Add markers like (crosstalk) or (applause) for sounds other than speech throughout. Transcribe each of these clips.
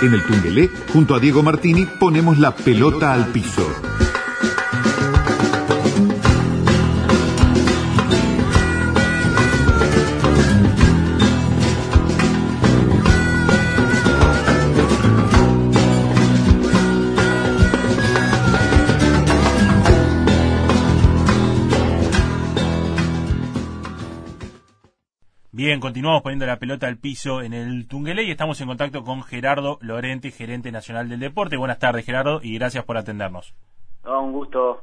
En el Tungelé, junto a Diego Martini, ponemos la pelota al piso. Bien, continuamos poniendo la pelota al piso en el Tungelé y estamos en contacto con Gerardo Lorente, gerente nacional del deporte. Buenas tardes, Gerardo, y gracias por atendernos. un gusto.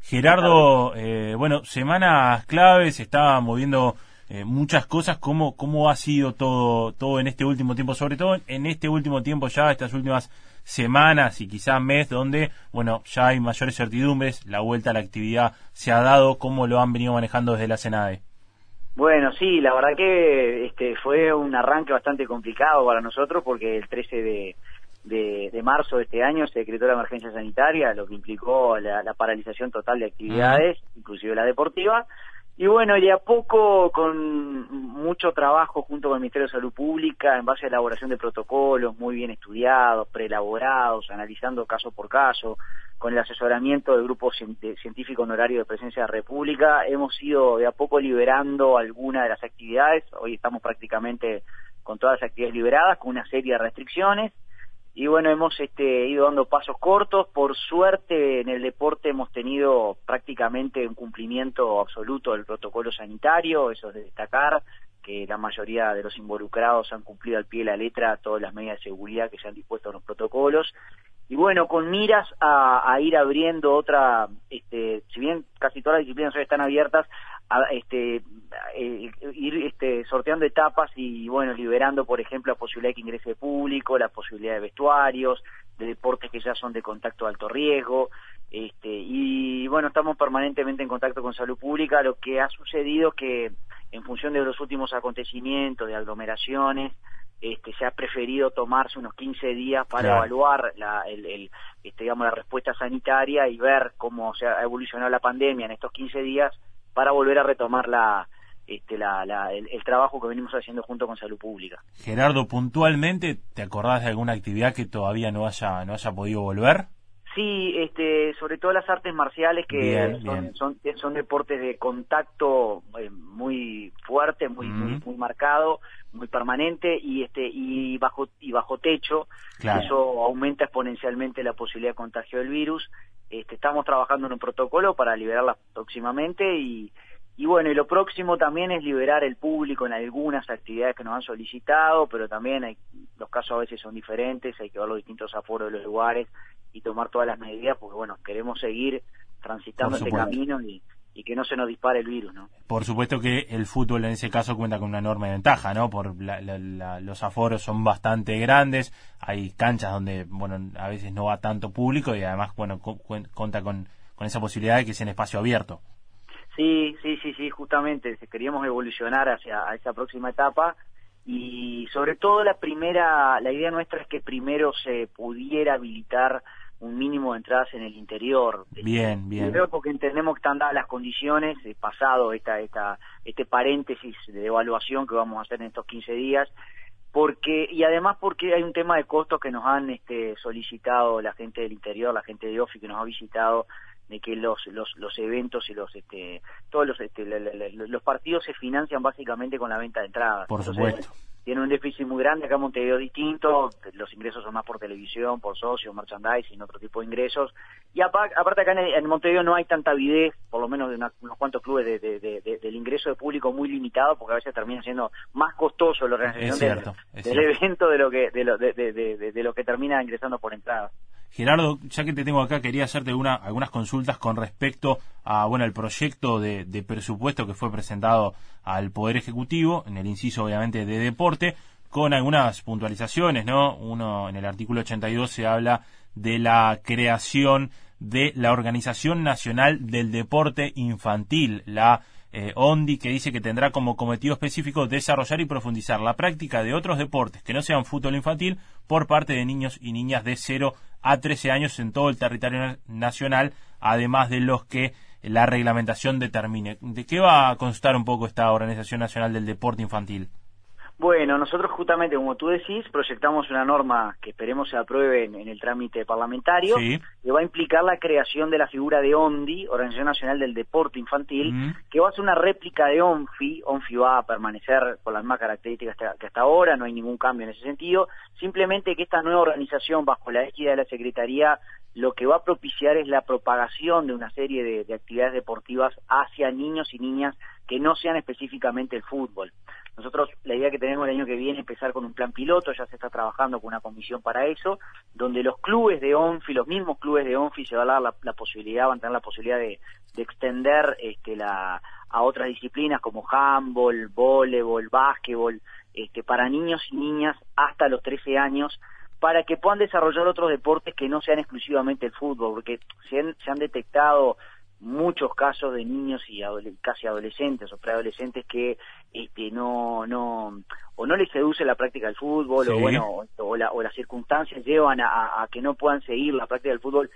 Gerardo, eh, bueno, semanas claves, se está moviendo eh, muchas cosas. ¿Cómo, ¿Cómo ha sido todo, todo en este último tiempo? Sobre todo en este último tiempo ya, estas últimas semanas y quizá mes donde, bueno, ya hay mayores certidumbres, la vuelta a la actividad se ha dado, ¿cómo lo han venido manejando desde la Senade? Bueno, sí, la verdad que este fue un arranque bastante complicado para nosotros porque el 13 de, de, marzo de este año se decretó la emergencia sanitaria, lo que implicó la, paralización total de actividades, inclusive la deportiva. Y bueno, y a poco, con mucho trabajo junto con el Ministerio de Salud Pública, en base a elaboración de protocolos muy bien estudiados, preelaborados, analizando caso por caso, con el asesoramiento del grupo científico honorario de presencia de la República, hemos ido de a poco liberando algunas de las actividades. Hoy estamos prácticamente con todas las actividades liberadas, con una serie de restricciones. Y bueno, hemos este, ido dando pasos cortos. Por suerte, en el deporte hemos tenido prácticamente un cumplimiento absoluto del protocolo sanitario, eso es de destacar que la mayoría de los involucrados han cumplido al pie de la letra todas las medidas de seguridad que se han dispuesto en los protocolos y bueno, con miras a, ir abriendo otra, este, si bien casi todas las disciplinas hoy están abiertas, a, este, eh, ir este, sorteando etapas y bueno, liberando, por ejemplo, la posibilidad de que ingrese público, la posibilidad de vestuarios, de deportes que ya son de contacto de alto riesgo, este, y bueno, estamos permanentemente en contacto con salud pública, lo que ha sucedido que en función de los últimos acontecimientos, de aglomeraciones, este, se ha preferido tomarse unos 15 días para evaluar la, el, este, digamos, la respuesta sanitaria y ver cómo se ha evolucionado la pandemia en estos 15 días para volver a retomar la, este, la, el, el, trabajo que venimos haciendo junto con Salud Pública. Gerardo, puntualmente, ¿te acordás de alguna actividad que todavía no haya, no haya podido volver? Sí, este, sobre todo las artes marciales que son, Son, deportes de contacto eh, muy fuerte, muy, muy, marcado, muy permanente y este y bajo y bajo techo. Eso aumenta exponencialmente la posibilidad de contagio del virus. Este, estamos trabajando en un protocolo para liberarla próximamente y, y bueno, y lo próximo también es liberar el público en algunas actividades que nos han solicitado, pero también hay, los casos a veces son diferentes, hay que ver los distintos aforos de los lugares y tomar todas las medidas porque bueno queremos seguir transitando este camino y, que no se nos dispare el virus no por supuesto que el fútbol en ese caso cuenta con una enorme ventaja no por los aforos son bastante grandes hay canchas donde bueno a veces no va tanto público y además bueno cuenta con, con esa posibilidad de que sea en espacio abierto. Sí sí sí sí justamente queríamos evolucionar hacia esa próxima etapa y sobre todo la primera la idea nuestra es que primero se pudiera habilitar un mínimo de entradas en el interior. Bien, bien. porque entendemos que están dadas las condiciones, eh, pasado esta, esta, este paréntesis de evaluación que vamos a hacer en estos 15 días, porque y además porque hay un tema de costos que nos han este, solicitado la gente del interior, la gente de OFI que nos ha visitado de que los los, los eventos y los este todos los este, los partidos se financian básicamente con la venta de entradas. Por supuesto tiene un déficit muy grande, acá en Montevideo distinto, los ingresos son más por televisión, por socios, merchandising, otro tipo de ingresos, y aparte acá en, Montevideo no hay tanta avidez, por lo menos de unos cuantos clubes, de, del ingreso de público muy limitado, porque a veces termina siendo más costoso la organización del, evento de lo que de lo, de, lo que termina ingresando por entrada. Gerardo, ya que te tengo acá, quería hacerte una, algunas consultas con respecto a bueno el proyecto de, presupuesto que fue presentado al Poder Ejecutivo, en el inciso obviamente de deporte, con algunas puntualizaciones, ¿no? Uno en el artículo 82 se habla de la creación de la Organización Nacional del Deporte Infantil, la eh, ONDI, que dice que tendrá como cometido específico desarrollar y profundizar la práctica de otros deportes que no sean fútbol infantil por parte de niños y niñas de 0 a 13 años en todo el territorio nacional, además de los que la reglamentación determine. ¿De qué va a constar un poco esta Organización Nacional del Deporte Infantil? Bueno, nosotros justamente, como tú decís, proyectamos una norma que esperemos se apruebe en, el trámite parlamentario, que va a implicar la creación de la figura de ONDI, Organización Nacional del Deporte Infantil, que va a ser una réplica de ONFI. ONFI va a permanecer con las mismas características que hasta ahora, no hay ningún cambio en ese sentido. Simplemente que esta nueva organización, bajo la égida de la Secretaría, lo que va a propiciar es la propagación de una serie de actividades deportivas hacia niños y niñas que no sean específicamente el fútbol. Nosotros la idea que tenemos el año que viene es empezar con un plan piloto, ya se está trabajando con una comisión para eso, donde los clubes de ONFI, los mismos clubes de ONFI se va a dar la, posibilidad, van a tener la posibilidad de, extender este, la, a otras disciplinas como handball, voleibol, básquetbol, este, para niños y niñas hasta los 13 años, para que puedan desarrollar otros deportes que no sean exclusivamente el fútbol, porque se han detectado muchos casos de niños y casi adolescentes o preadolescentes que este, no no o no les seduce la práctica del fútbol o bueno o, las circunstancias llevan a, que no puedan seguir la práctica del fútbol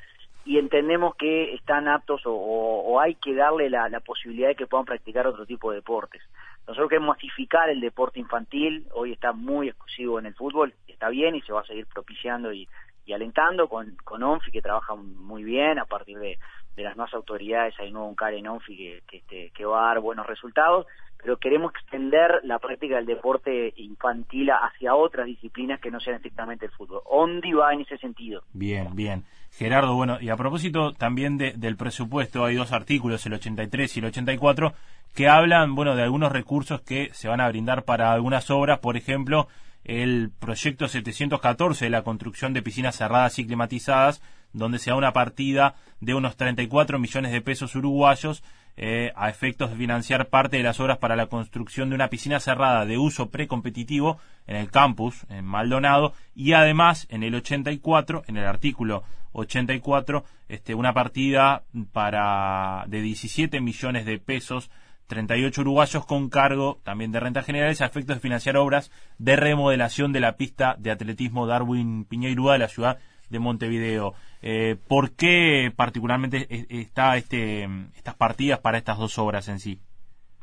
y entendemos que están aptos o, hay que darle la, posibilidad de que puedan practicar otro tipo de deportes. Nosotros queremos masificar el deporte infantil, hoy está muy exclusivo en el fútbol, está bien y se va a seguir propiciando y, alentando con, con ONFI que trabaja muy bien a partir de, de las nuevas autoridades, hay nuevo un Karen Onfi que, que, este, que va a dar buenos resultados, pero queremos extender la práctica del deporte infantil hacia otras disciplinas que no sean estrictamente el fútbol. ¿Dónde va en ese sentido? Bien, bien. Gerardo, bueno, y a propósito también de, del presupuesto, hay dos artículos, el 83 y el 84, que hablan, bueno, de algunos recursos que se van a brindar para algunas obras, por ejemplo, el proyecto 714 de la construcción de piscinas cerradas y climatizadas, donde se da una partida de unos 34 millones de pesos uruguayos eh, a efectos de financiar parte de las obras para la construcción de una piscina cerrada de uso precompetitivo en el campus, en Maldonado, y además en el 84, en el artículo 84, este, una partida para de 17 millones de pesos 38 uruguayos con cargo también de rentas generales a efectos de financiar obras de remodelación de la pista de atletismo Darwin Piñeirúa de la ciudad de Montevideo. Eh, ¿Por qué particularmente está este, estas partidas para estas dos obras en sí?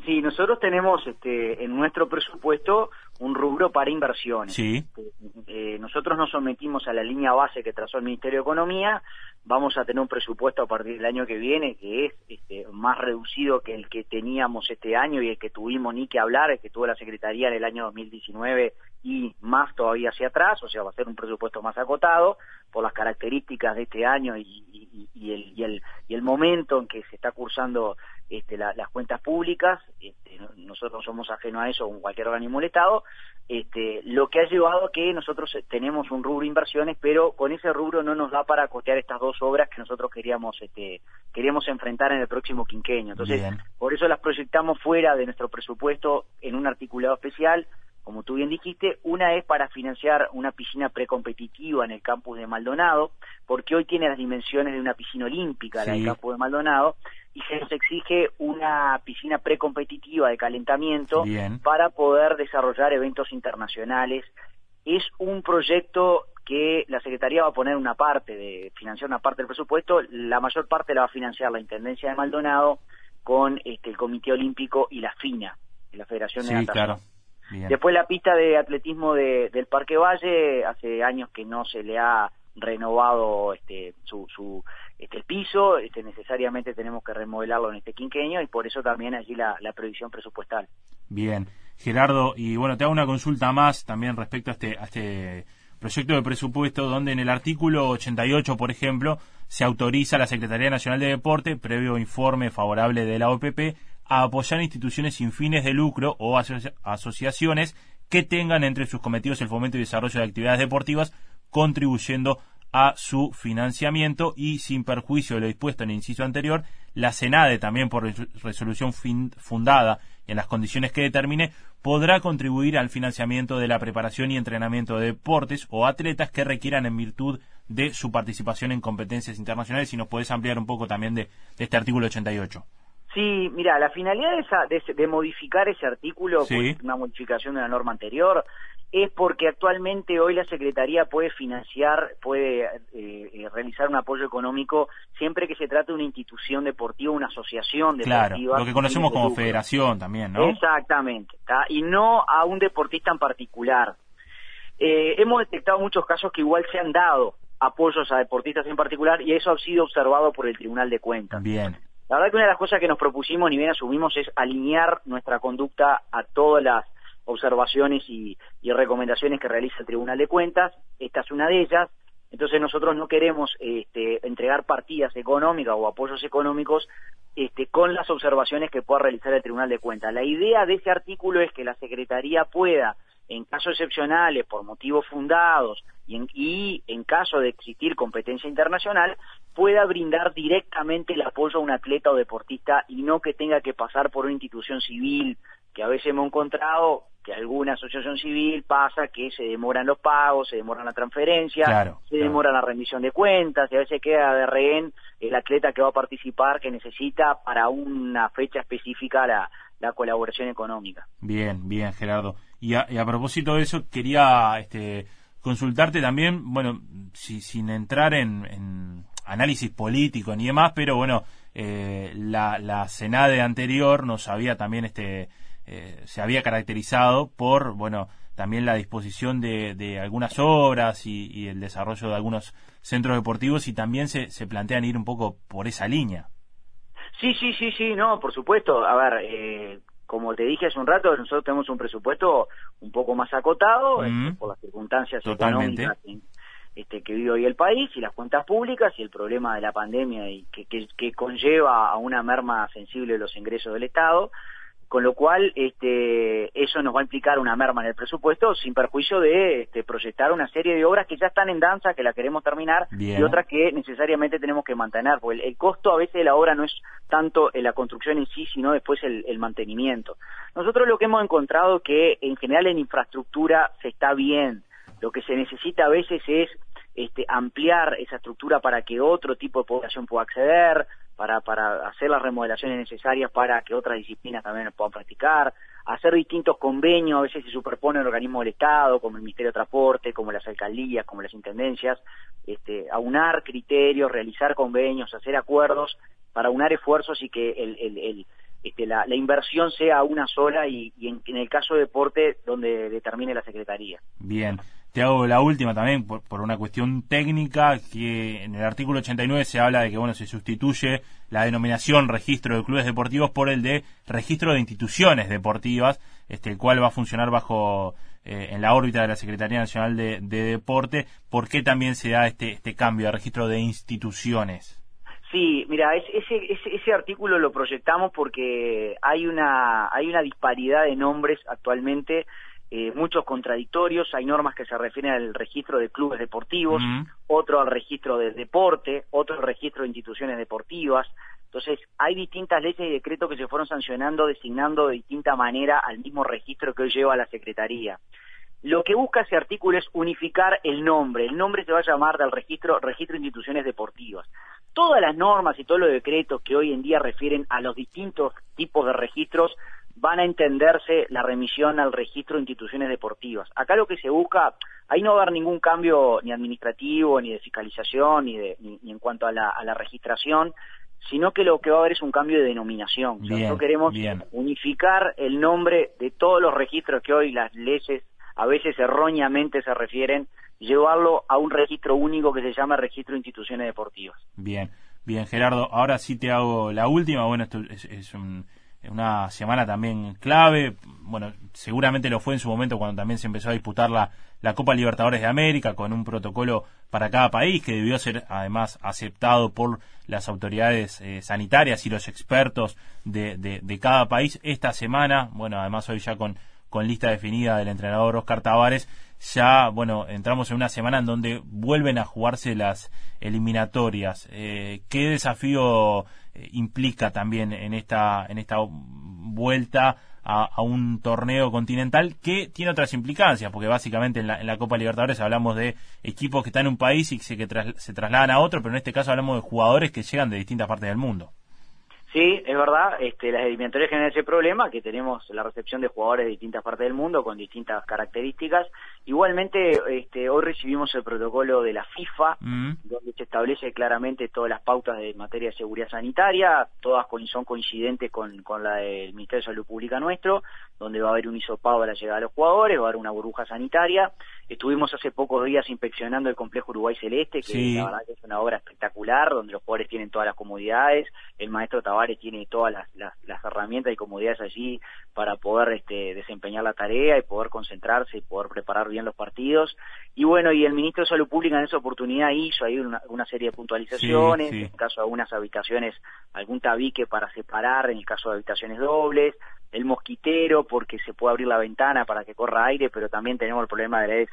Sí, nosotros tenemos este, en nuestro presupuesto un rubro para inversiones. Sí. Eh, nosotros nos sometimos a la línea base que trazó el Ministerio de Economía. Vamos a tener un presupuesto a partir del año que viene que es este, más reducido que el que teníamos este año y el que tuvimos ni que hablar, el que tuvo la Secretaría en el año 2019 y más todavía hacia atrás, o sea, va a ser un presupuesto más acotado por las características de este año y, el, y, el, y el momento en que se está cursando este, las cuentas públicas, este, nosotros somos ajenos a eso con cualquier organismo del Estado, este, lo que ha llevado a que nosotros tenemos un rubro de inversiones, pero con ese rubro no nos da para costear estas dos obras que nosotros queríamos, este, queríamos enfrentar en el próximo quinquenio. Entonces, por eso las proyectamos fuera de nuestro presupuesto en un articulado especial, como tú bien dijiste, una es para financiar una piscina precompetitiva en el campus de Maldonado, porque hoy tiene las dimensiones de una piscina olímpica en el campus de Maldonado, y se nos exige una piscina precompetitiva de calentamiento para poder desarrollar eventos internacionales. Es un proyecto que la Secretaría va a poner una parte, de financiar una parte del presupuesto, la mayor parte la va a financiar la Intendencia de Maldonado con este, el Comité Olímpico y la FINA, la Federación de Natación. Después la pista de atletismo del Parque Valle, hace años que no se le ha renovado este, su, su este, piso, este, necesariamente tenemos que remodelarlo en este quinqueño y por eso también allí la, la previsión presupuestal. Bien, Gerardo, y bueno, te hago una consulta más también respecto a este, a este proyecto de presupuesto donde en el artículo 88, por ejemplo, se autoriza a la Secretaría Nacional de Deporte, previo informe favorable de la OPP, a apoyar instituciones sin fines de lucro o asociaciones que tengan entre sus cometidos el fomento y desarrollo de actividades deportivas, contribuyendo a su financiamiento y sin perjuicio de lo dispuesto en el inciso anterior, la Senade, también por resolución fundada en las condiciones que determine, podrá contribuir al financiamiento de la preparación y entrenamiento de deportes o atletas que requieran en virtud de su participación en competencias internacionales. Si nos podés ampliar un poco también de, de este artículo 88. Sí, mira, la finalidad de, de, modificar ese artículo, una modificación de la norma anterior, es porque actualmente hoy la Secretaría puede financiar, puede eh, eh, realizar un apoyo económico siempre que se trate de una institución deportiva, una asociación deportiva. Claro, lo que conocemos como federación también, ¿no? Exactamente, y no a un deportista en particular. Eh, hemos detectado muchos casos que igual se han dado apoyos a deportistas en particular y eso ha sido observado por el Tribunal de Cuentas. Bien. La verdad que una de las cosas que nos propusimos, ni bien asumimos, es alinear nuestra conducta a todas las observaciones y, recomendaciones que realiza el Tribunal de Cuentas. Esta es una de ellas. Entonces nosotros no queremos este, entregar partidas económicas o apoyos económicos este, con las observaciones que pueda realizar el Tribunal de Cuentas. La idea de ese artículo es que la Secretaría pueda, en casos excepcionales, por motivos fundados y en, y en caso de existir competencia internacional, pueda brindar directamente el apoyo a un atleta o deportista y no que tenga que pasar por una institución civil, que a veces hemos encontrado que alguna asociación civil pasa que se demoran los pagos, se demoran la transferencia, se demora la rendición de cuentas y a veces queda de rehén el atleta que va a participar que necesita para una fecha específica la, colaboración económica. Bien, bien, Gerardo. Y a, propósito de eso, quería este, consultarte también, bueno, si, sin entrar en, análisis político ni demás, pero bueno, eh, la, la Senade anterior nos había también este eh, se había caracterizado por, bueno, también la disposición de, algunas obras y, el desarrollo de algunos centros deportivos y también se, se plantean ir un poco por esa línea. Sí, sí, sí, sí, no, por supuesto. A ver, eh, como te dije hace un rato, nosotros tenemos un presupuesto un poco más acotado este, por las circunstancias económicas este, que vive hoy el país y las cuentas públicas y el problema de la pandemia y que, que conlleva a una merma sensible de los ingresos del Estado con lo cual este, eso nos va a implicar una merma en el presupuesto sin perjuicio de este, proyectar una serie de obras que ya están en danza, que la queremos terminar, y otras que necesariamente tenemos que mantener, porque el, costo a veces de la obra no es tanto en la construcción en sí, sino después el, el mantenimiento. Nosotros lo que hemos encontrado que en general en infraestructura se está bien, lo que se necesita a veces es este, ampliar esa estructura para que otro tipo de población pueda acceder, para, para hacer las remodelaciones necesarias para que otras disciplinas también puedan practicar, hacer distintos convenios, a veces se superponen organismos del Estado, como el Ministerio de Transporte, como las alcaldías, como las intendencias, este, aunar criterios, realizar convenios, hacer acuerdos para aunar esfuerzos y que el, el, este, la, la, inversión sea una sola y, en, en, el caso de deporte donde determine la Secretaría. Bien. Te hago la última también por, una cuestión técnica que en el artículo 89 se habla de que bueno se sustituye la denominación registro de clubes deportivos por el de registro de instituciones deportivas, este el cual va a funcionar bajo eh, en la órbita de la Secretaría Nacional de, Deporte. ¿Por qué también se da este este cambio de registro de instituciones? Sí, mira, ese, ese, ese artículo lo proyectamos porque hay una hay una disparidad de nombres actualmente eh, muchos contradictorios, hay normas que se refieren al registro de clubes deportivos, otro al registro de deporte, otro al registro de instituciones deportivas. Entonces, hay distintas leyes y decretos que se fueron sancionando, designando de distinta manera al mismo registro que hoy lleva la Secretaría. Lo que busca ese artículo es unificar el nombre. El nombre se va a llamar del registro, registro de instituciones deportivas. Todas las normas y todos los decretos que hoy en día refieren a los distintos tipos de registros van a entenderse la remisión al registro de instituciones deportivas. Acá lo que se busca, ahí no va a haber ningún cambio ni administrativo, ni de fiscalización, ni, de, ni, en cuanto a la, a la, registración, sino que lo que va a haber es un cambio de denominación. nosotros queremos unificar el nombre de todos los registros que hoy las leyes a veces erróneamente se refieren, llevarlo a un registro único que se llama Registro de Instituciones Deportivas. Bien, bien, Gerardo. Ahora sí te hago la última. Bueno, esto es un una semana también clave. Bueno, seguramente lo fue en su momento cuando también se empezó a disputar la, la Copa Libertadores de América con un protocolo para cada país que debió ser además aceptado por las autoridades eh, sanitarias y los expertos de, de, cada país. Esta semana, bueno, además hoy ya con, con lista definida del entrenador Oscar Tavares, ya, bueno, entramos en una semana en donde vuelven a jugarse las eliminatorias. Eh, ¿Qué desafío eh, implica también en esta, en esta vuelta a, un torneo continental que tiene otras implicancias, porque básicamente en la, en la, Copa Libertadores hablamos de equipos que están en un país y que se, que se trasladan a otro, pero en este caso hablamos de jugadores que llegan de distintas partes del mundo. Sí, es verdad, este, las eliminatorias generan ese problema, que tenemos la recepción de jugadores de distintas partes del mundo con distintas características. Igualmente, este, hoy recibimos el protocolo de la FIFA, mm. donde se establece claramente todas las pautas de materia de seguridad sanitaria, todas son coincidentes con, con la del Ministerio de Salud Pública nuestro, donde va a haber un hisopado a la llegada de los jugadores, va a haber una burbuja sanitaria. Estuvimos hace pocos días inspeccionando el complejo Uruguay Celeste, que la verdad que es una obra espectacular, donde los jugadores tienen todas las comodidades, el maestro tiene todas las, herramientas y comodidades allí para poder este, desempeñar la tarea y poder concentrarse y poder preparar bien los partidos. Y bueno, y el ministro de Salud Pública en esa oportunidad hizo ahí una, serie de puntualizaciones, en el caso de algunas habitaciones, algún tabique para separar, en el caso de habitaciones dobles, el mosquitero porque se puede abrir la ventana para que corra aire, pero también tenemos el problema de la Aedes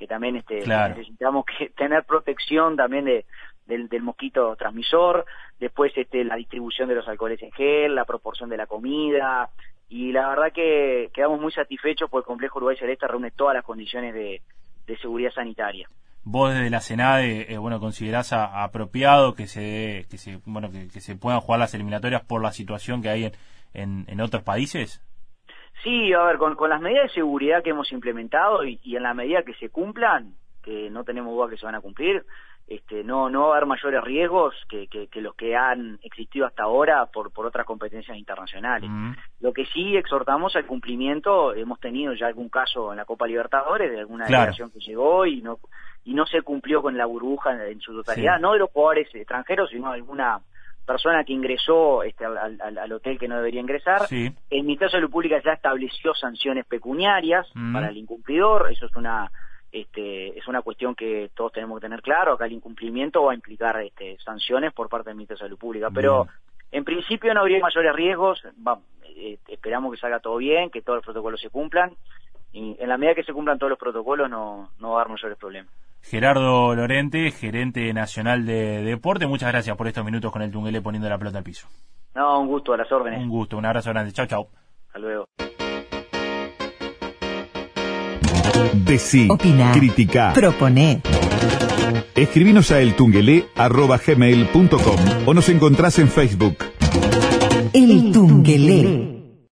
que también este, necesitamos que (laughs) tener protección también de, del, mosquito transmisor, después este, la distribución de los alcoholes en gel, la proporción de la comida, y la verdad que quedamos muy satisfechos porque el complejo Uruguay Celeste reúne todas las condiciones de, seguridad sanitaria. Vos desde la Senade, eh, bueno, considerás apropiado que se, que se, bueno, que, se puedan jugar las eliminatorias por la situación que hay en, en, otros países? Sí, a ver, con, con, las medidas de seguridad que hemos implementado y, y en la medida que se cumplan, que no tenemos duda que se van a cumplir, este, no, no va a haber mayores riesgos que, que, los que han existido hasta ahora por, por otras competencias internacionales. Lo que sí exhortamos al cumplimiento, hemos tenido ya algún caso en la Copa Libertadores de alguna delegación que llegó y no y no se cumplió con la burbuja en, su totalidad, no de los jugadores extranjeros, sino de alguna persona que ingresó este, al, hotel que no debería ingresar. El Ministerio de Salud Pública ya estableció sanciones pecuniarias para el incumplidor, eso es una este, es una cuestión que todos tenemos que tener claro, acá el incumplimiento va a implicar este, sanciones por parte del Ministerio de Salud Pública, pero en principio no habría mayores riesgos, eh, esperamos que salga todo bien, que todos los protocolos se cumplan, y en la medida que se cumplan todos los protocolos no, no va a haber mayores problemas. Gerardo Lorente, gerente nacional de deporte, muchas gracias por estos minutos con el Tunguele poniendo la pelota al piso. No, un gusto, a las órdenes. Un gusto, un abrazo grande. Chao, chao. Hasta luego. Decí, Opina, critica, proponé. Escribinos a eltungelé.com o nos encontrás en Facebook. El Tungelé.